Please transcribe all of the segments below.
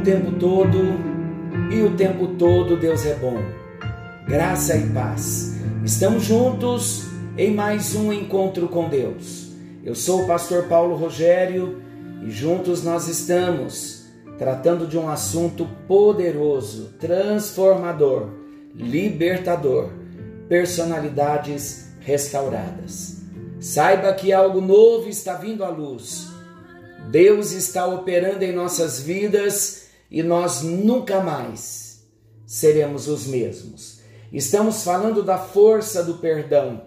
O tempo todo e o tempo todo Deus é bom. Graça e paz. Estamos juntos em mais um encontro com Deus. Eu sou o pastor Paulo Rogério e juntos nós estamos tratando de um assunto poderoso, transformador, libertador, personalidades restauradas. Saiba que algo novo está vindo à luz Deus está operando em nossas vidas e nós nunca mais seremos os mesmos. Estamos falando da força do perdão.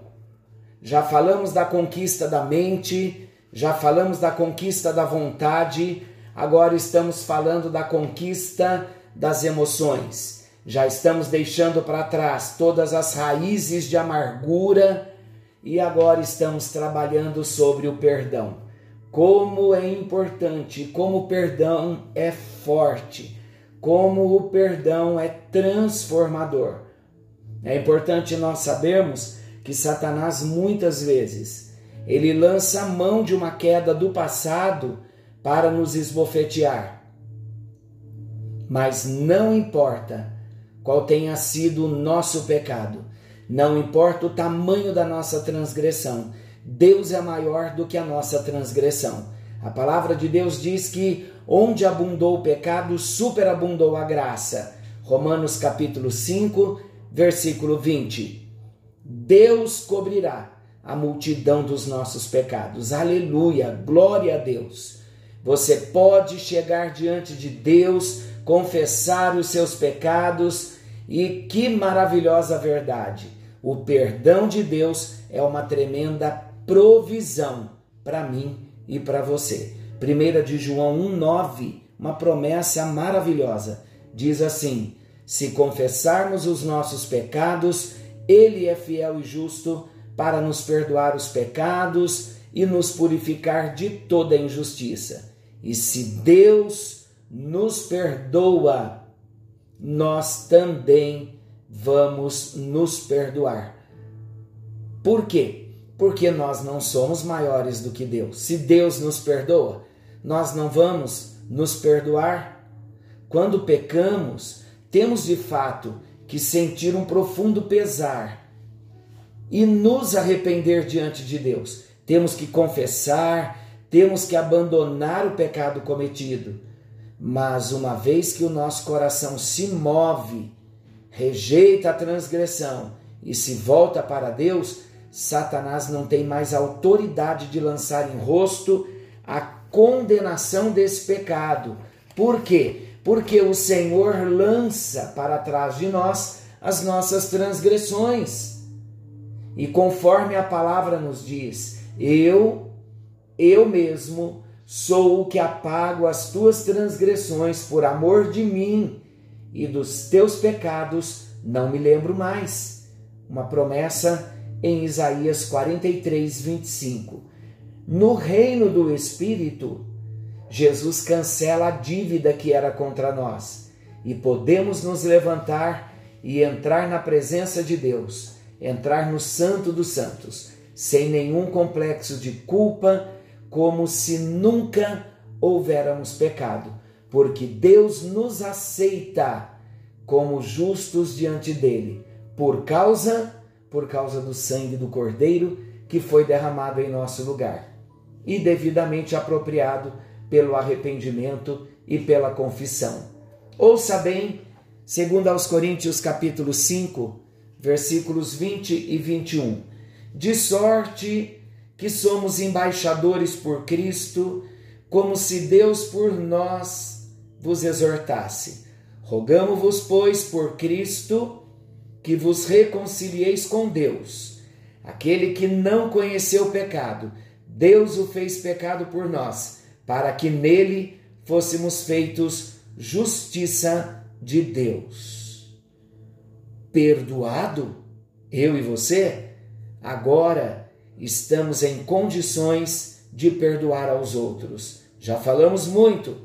Já falamos da conquista da mente, já falamos da conquista da vontade, agora estamos falando da conquista das emoções. Já estamos deixando para trás todas as raízes de amargura e agora estamos trabalhando sobre o perdão como é importante, como o perdão é forte, como o perdão é transformador. É importante nós sabermos que Satanás muitas vezes ele lança a mão de uma queda do passado para nos esbofetear. Mas não importa qual tenha sido o nosso pecado, não importa o tamanho da nossa transgressão, Deus é maior do que a nossa transgressão. A palavra de Deus diz que onde abundou o pecado, superabundou a graça. Romanos capítulo 5, versículo 20. Deus cobrirá a multidão dos nossos pecados. Aleluia, glória a Deus. Você pode chegar diante de Deus, confessar os seus pecados e que maravilhosa verdade! O perdão de Deus é uma tremenda provisão para mim e para você. 1 de João 1,9, uma promessa maravilhosa. Diz assim: Se confessarmos os nossos pecados, Ele é fiel e justo para nos perdoar os pecados e nos purificar de toda injustiça. E se Deus nos perdoa, nós também vamos nos perdoar. Por quê? Porque nós não somos maiores do que Deus. Se Deus nos perdoa, nós não vamos nos perdoar? Quando pecamos, temos de fato que sentir um profundo pesar e nos arrepender diante de Deus. Temos que confessar, temos que abandonar o pecado cometido. Mas uma vez que o nosso coração se move, rejeita a transgressão e se volta para Deus, Satanás não tem mais autoridade de lançar em rosto a condenação desse pecado. Por quê? Porque o Senhor lança para trás de nós as nossas transgressões. E conforme a palavra nos diz, eu, eu mesmo, sou o que apago as tuas transgressões por amor de mim, e dos teus pecados não me lembro mais. Uma promessa em Isaías 43, 25. No reino do Espírito, Jesus cancela a dívida que era contra nós e podemos nos levantar e entrar na presença de Deus, entrar no Santo dos Santos, sem nenhum complexo de culpa, como se nunca houvéramos pecado, porque Deus nos aceita como justos diante dele, por causa por causa do sangue do Cordeiro que foi derramado em nosso lugar e devidamente apropriado pelo arrependimento e pela confissão. Ouça bem, segundo aos Coríntios capítulo 5, versículos 20 e 21. De sorte que somos embaixadores por Cristo, como se Deus por nós vos exortasse. Rogamo-vos, pois, por Cristo, que vos reconcilieis com Deus. Aquele que não conheceu o pecado, Deus o fez pecado por nós, para que nele fôssemos feitos justiça de Deus. Perdoado, eu e você, agora estamos em condições de perdoar aos outros. Já falamos muito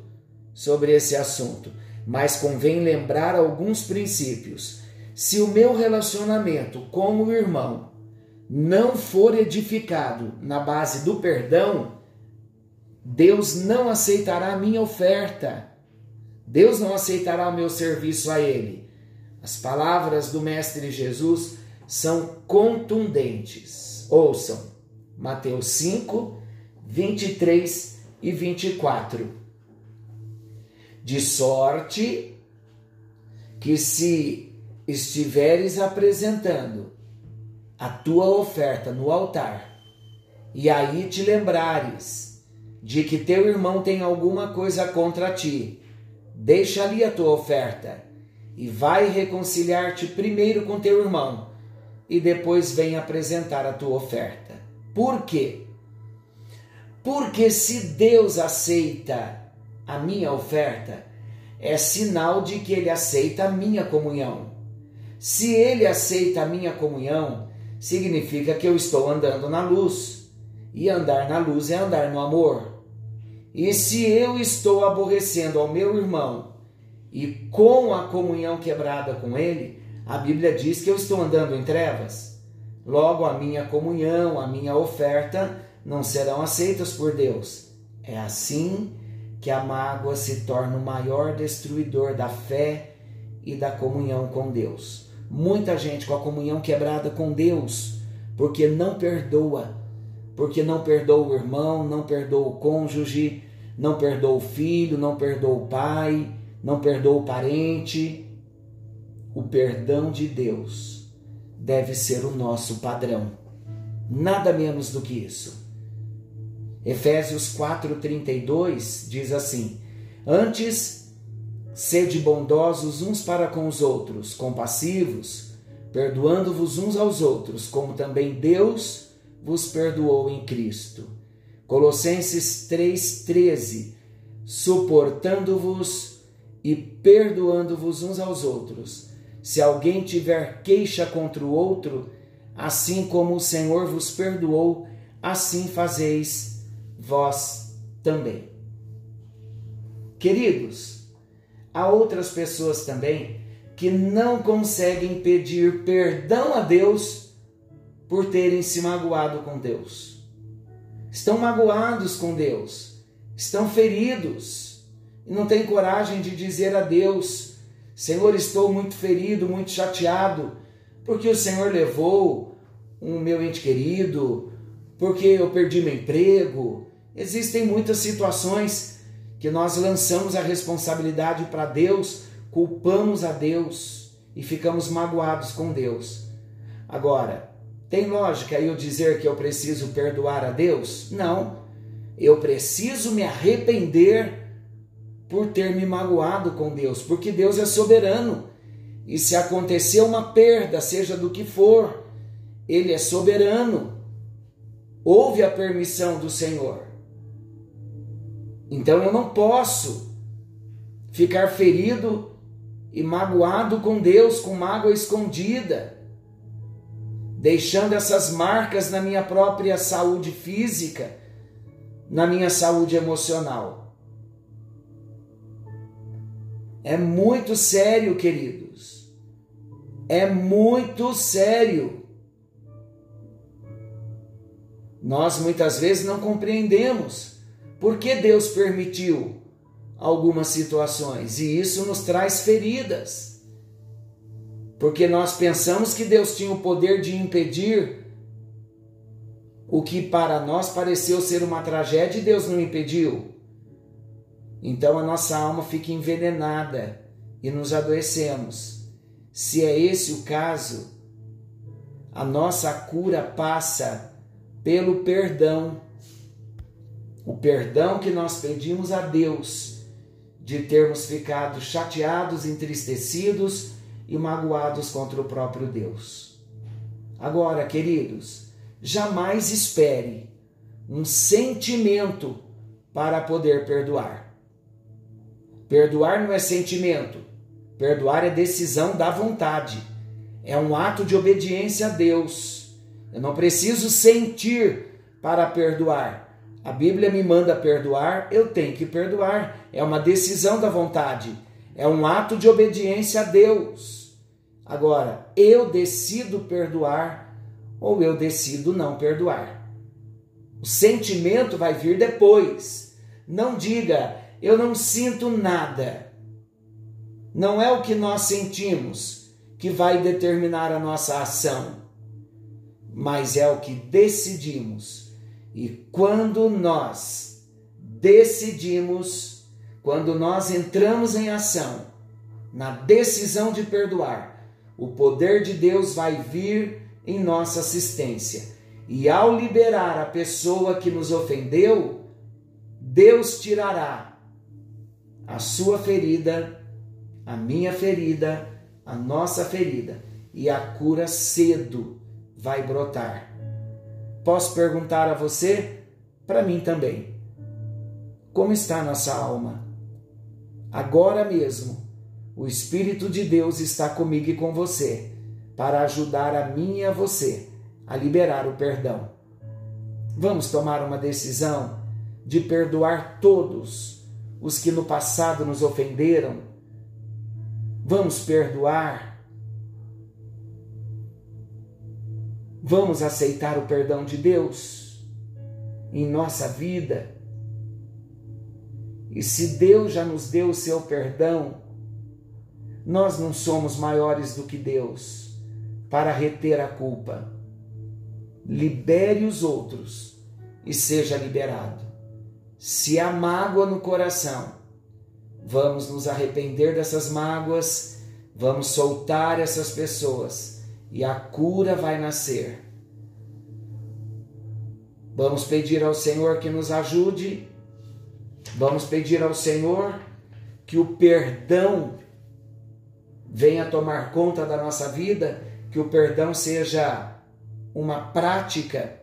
sobre esse assunto, mas convém lembrar alguns princípios se o meu relacionamento com o irmão não for edificado na base do perdão, Deus não aceitará a minha oferta. Deus não aceitará o meu serviço a Ele. As palavras do Mestre Jesus são contundentes. Ouçam, Mateus 5, 23 e 24. De sorte que se estiveres apresentando a tua oferta no altar, e aí te lembrares de que teu irmão tem alguma coisa contra ti, deixa ali a tua oferta e vai reconciliar-te primeiro com teu irmão e depois vem apresentar a tua oferta. Por quê? Porque se Deus aceita a minha oferta, é sinal de que ele aceita a minha comunhão. Se ele aceita a minha comunhão, significa que eu estou andando na luz. E andar na luz é andar no amor. E se eu estou aborrecendo ao meu irmão e com a comunhão quebrada com ele, a Bíblia diz que eu estou andando em trevas. Logo, a minha comunhão, a minha oferta não serão aceitas por Deus. É assim que a mágoa se torna o maior destruidor da fé e da comunhão com Deus. Muita gente com a comunhão quebrada com Deus, porque não perdoa, porque não perdoa o irmão, não perdoa o cônjuge, não perdoa o filho, não perdoa o pai, não perdoa o parente. O perdão de Deus deve ser o nosso padrão, nada menos do que isso. Efésios 4:32 diz assim: Antes sede bondosos uns para com os outros, compassivos, perdoando-vos uns aos outros, como também Deus vos perdoou em Cristo. Colossenses 3:13 Suportando-vos e perdoando-vos uns aos outros. Se alguém tiver queixa contra o outro, assim como o Senhor vos perdoou, assim fazeis vós também. Queridos, há outras pessoas também que não conseguem pedir perdão a Deus por terem se magoado com Deus. Estão magoados com Deus, estão feridos e não têm coragem de dizer a Deus: Senhor, estou muito ferido, muito chateado, porque o Senhor levou um meu ente querido, porque eu perdi meu emprego, Existem muitas situações que nós lançamos a responsabilidade para Deus, culpamos a Deus e ficamos magoados com Deus. Agora, tem lógica eu dizer que eu preciso perdoar a Deus? Não. Eu preciso me arrepender por ter me magoado com Deus, porque Deus é soberano. E se acontecer uma perda, seja do que for, Ele é soberano. Houve a permissão do Senhor. Então eu não posso ficar ferido e magoado com Deus, com mágoa escondida, deixando essas marcas na minha própria saúde física, na minha saúde emocional. É muito sério, queridos. É muito sério. Nós muitas vezes não compreendemos por que Deus permitiu algumas situações? E isso nos traz feridas. Porque nós pensamos que Deus tinha o poder de impedir o que para nós pareceu ser uma tragédia e Deus não impediu. Então a nossa alma fica envenenada e nos adoecemos. Se é esse o caso, a nossa cura passa pelo perdão o perdão que nós pedimos a Deus de termos ficado chateados, entristecidos e magoados contra o próprio Deus. Agora, queridos, jamais espere um sentimento para poder perdoar. Perdoar não é sentimento, perdoar é decisão da vontade, é um ato de obediência a Deus. Eu não preciso sentir para perdoar. A Bíblia me manda perdoar, eu tenho que perdoar. É uma decisão da vontade, é um ato de obediência a Deus. Agora, eu decido perdoar ou eu decido não perdoar. O sentimento vai vir depois. Não diga, eu não sinto nada. Não é o que nós sentimos que vai determinar a nossa ação, mas é o que decidimos. E quando nós decidimos, quando nós entramos em ação, na decisão de perdoar, o poder de Deus vai vir em nossa assistência. E ao liberar a pessoa que nos ofendeu, Deus tirará a sua ferida, a minha ferida, a nossa ferida, e a cura cedo vai brotar. Posso perguntar a você? Para mim também. Como está nossa alma? Agora mesmo, o Espírito de Deus está comigo e com você para ajudar a mim e a você a liberar o perdão. Vamos tomar uma decisão de perdoar todos os que no passado nos ofenderam. Vamos perdoar. Vamos aceitar o perdão de Deus em nossa vida. E se Deus já nos deu o seu perdão, nós não somos maiores do que Deus para reter a culpa. Libere os outros e seja liberado. Se há mágoa no coração, vamos nos arrepender dessas mágoas, vamos soltar essas pessoas e a cura vai nascer. Vamos pedir ao Senhor que nos ajude, vamos pedir ao Senhor que o perdão venha tomar conta da nossa vida que o perdão seja uma prática.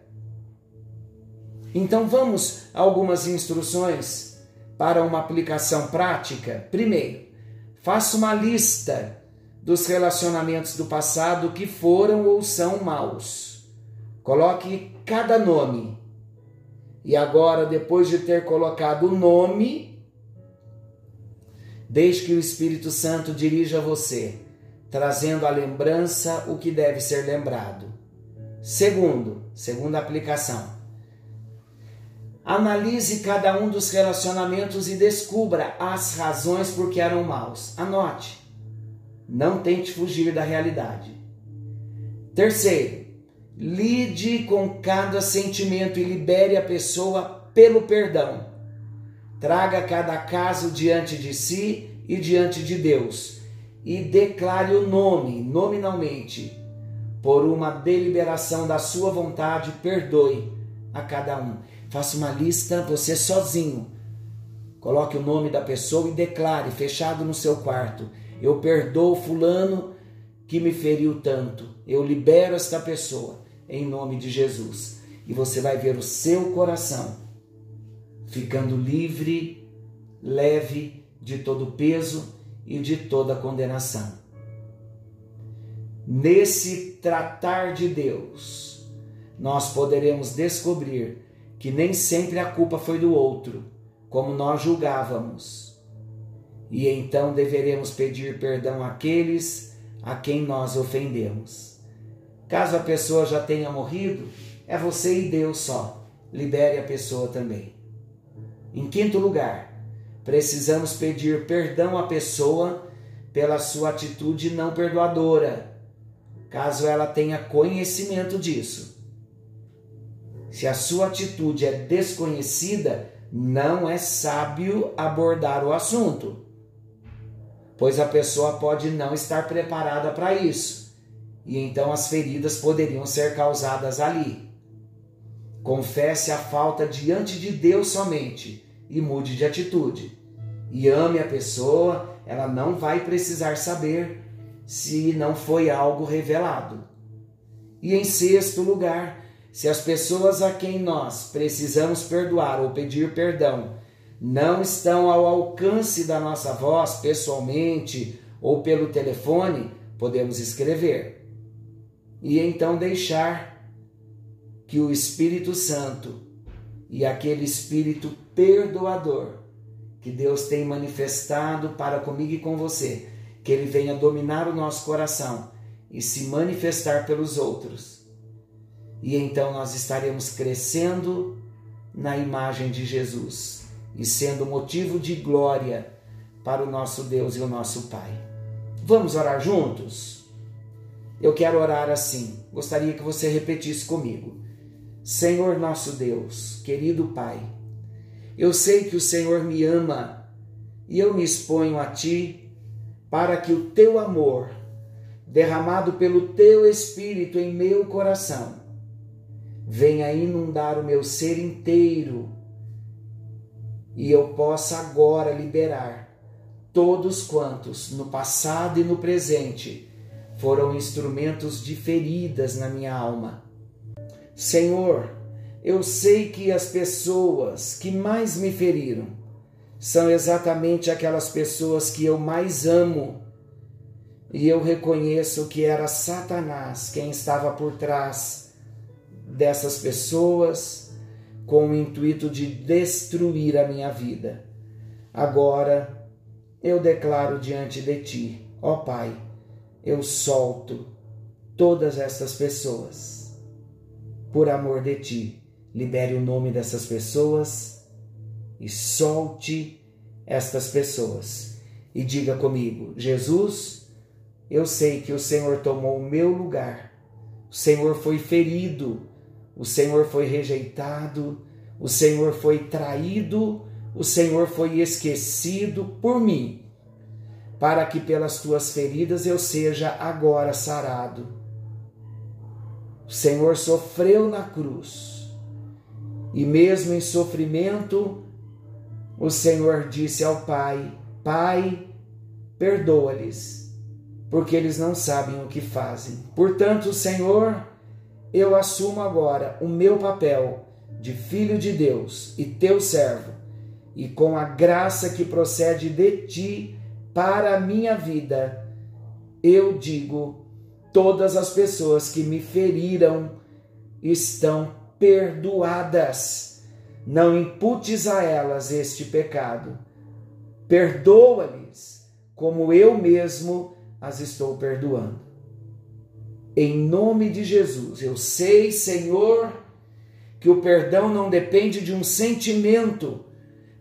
Então vamos a algumas instruções para uma aplicação prática. Primeiro, faça uma lista dos relacionamentos do passado que foram ou são maus. Coloque cada nome. E agora, depois de ter colocado o nome, deixe que o Espírito Santo dirija você trazendo à lembrança o que deve ser lembrado. Segundo, segunda aplicação. Analise cada um dos relacionamentos e descubra as razões por que eram maus. Anote. Não tente fugir da realidade. Terceiro, lide com cada sentimento e libere a pessoa pelo perdão. Traga cada caso diante de si e diante de Deus e declare o nome, nominalmente, por uma deliberação da sua vontade, perdoe a cada um. Faça uma lista, você sozinho. Coloque o nome da pessoa e declare, fechado no seu quarto: Eu perdoo Fulano que me feriu tanto. Eu libero esta pessoa em nome de Jesus. E você vai ver o seu coração ficando livre, leve de todo peso e de toda condenação. Nesse tratar de Deus, nós poderemos descobrir que nem sempre a culpa foi do outro, como nós julgávamos. E então deveremos pedir perdão àqueles a quem nós ofendemos. Caso a pessoa já tenha morrido, é você e Deus só. Libere a pessoa também. Em quinto lugar, Precisamos pedir perdão à pessoa pela sua atitude não perdoadora, caso ela tenha conhecimento disso. Se a sua atitude é desconhecida, não é sábio abordar o assunto, pois a pessoa pode não estar preparada para isso, e então as feridas poderiam ser causadas ali. Confesse a falta diante de Deus somente e mude de atitude. E ame a pessoa, ela não vai precisar saber se não foi algo revelado. E em sexto lugar, se as pessoas a quem nós precisamos perdoar ou pedir perdão não estão ao alcance da nossa voz pessoalmente ou pelo telefone, podemos escrever. E então deixar que o Espírito Santo e aquele Espírito perdoador que Deus tem manifestado para comigo e com você, que Ele venha dominar o nosso coração e se manifestar pelos outros. E então nós estaremos crescendo na imagem de Jesus e sendo motivo de glória para o nosso Deus e o nosso Pai. Vamos orar juntos? Eu quero orar assim. Gostaria que você repetisse comigo. Senhor nosso Deus, querido Pai, eu sei que o Senhor me ama e eu me exponho a Ti para que o Teu amor, derramado pelo Teu Espírito em meu coração, venha inundar o meu ser inteiro e eu possa agora liberar todos quantos no passado e no presente foram instrumentos de feridas na minha alma. Senhor, eu sei que as pessoas que mais me feriram são exatamente aquelas pessoas que eu mais amo. E eu reconheço que era Satanás quem estava por trás dessas pessoas com o intuito de destruir a minha vida. Agora eu declaro diante de ti, ó Pai, eu solto todas essas pessoas. Por amor de ti, libere o nome dessas pessoas e solte estas pessoas. E diga comigo: Jesus, eu sei que o Senhor tomou o meu lugar, o Senhor foi ferido, o Senhor foi rejeitado, o Senhor foi traído, o Senhor foi esquecido por mim para que pelas tuas feridas eu seja agora sarado. O Senhor sofreu na cruz, e mesmo em sofrimento, o Senhor disse ao Pai: Pai, perdoa-lhes, porque eles não sabem o que fazem. Portanto, Senhor, eu assumo agora o meu papel de filho de Deus e teu servo, e com a graça que procede de ti, para a minha vida, eu digo: todas as pessoas que me feriram estão perdoadas. Não imputes a elas este pecado. Perdoa-lhes, como eu mesmo as estou perdoando. Em nome de Jesus, eu sei, Senhor, que o perdão não depende de um sentimento,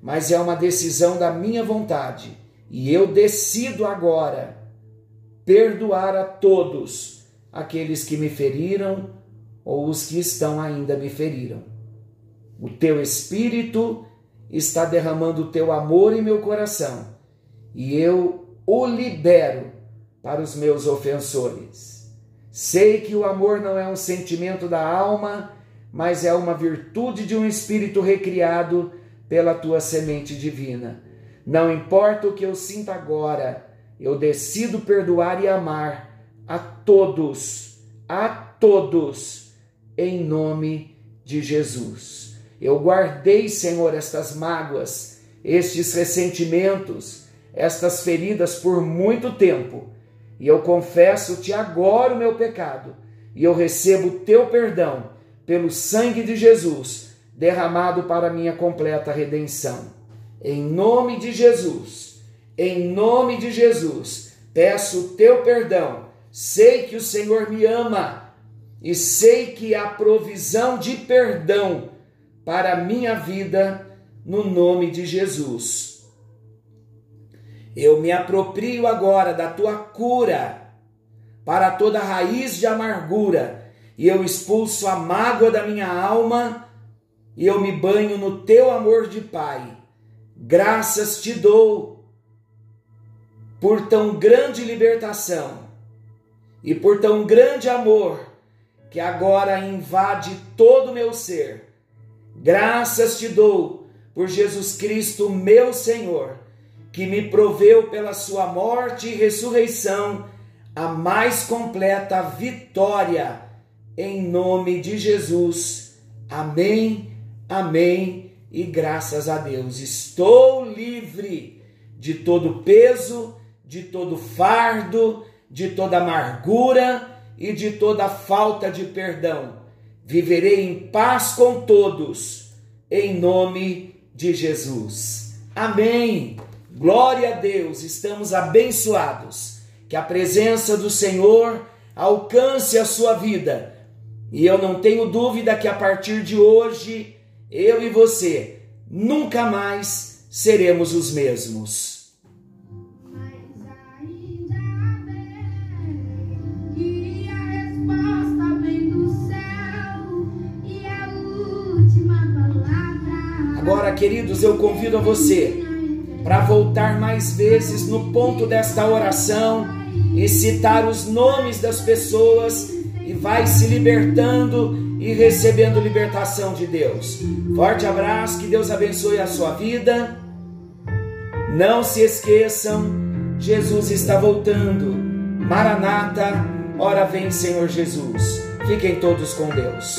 mas é uma decisão da minha vontade e eu decido agora perdoar a todos aqueles que me feriram ou os que estão ainda me feriram. O teu espírito está derramando o teu amor em meu coração e eu o libero para os meus ofensores. Sei que o amor não é um sentimento da alma, mas é uma virtude de um espírito recriado pela tua semente divina. Não importa o que eu sinta agora, eu decido perdoar e amar a todos, a todos, em nome de Jesus. Eu guardei, Senhor, estas mágoas, estes ressentimentos, estas feridas por muito tempo, e eu confesso-te agora o meu pecado, e eu recebo o teu perdão pelo sangue de Jesus derramado para minha completa redenção. Em nome de Jesus, em nome de Jesus, peço o teu perdão. Sei que o Senhor me ama e sei que há provisão de perdão para a minha vida no nome de Jesus. Eu me aproprio agora da tua cura para toda raiz de amargura e eu expulso a mágoa da minha alma e eu me banho no teu amor de Pai Graças te dou por tão grande libertação e por tão grande amor que agora invade todo o meu ser. Graças te dou por Jesus Cristo, meu Senhor, que me proveu pela sua morte e ressurreição a mais completa vitória. Em nome de Jesus. Amém. Amém e graças a Deus estou livre de todo peso, de todo fardo, de toda amargura e de toda falta de perdão. Viverei em paz com todos, em nome de Jesus. Amém. Glória a Deus, estamos abençoados. Que a presença do Senhor alcance a sua vida. E eu não tenho dúvida que a partir de hoje, eu e você nunca mais seremos os mesmos. Agora, queridos, eu convido a você para voltar mais vezes no ponto desta oração e citar os nomes das pessoas e vai se libertando e recebendo libertação de Deus. Forte abraço, que Deus abençoe a sua vida. Não se esqueçam, Jesus está voltando. Maranata, ora vem Senhor Jesus. Fiquem todos com Deus.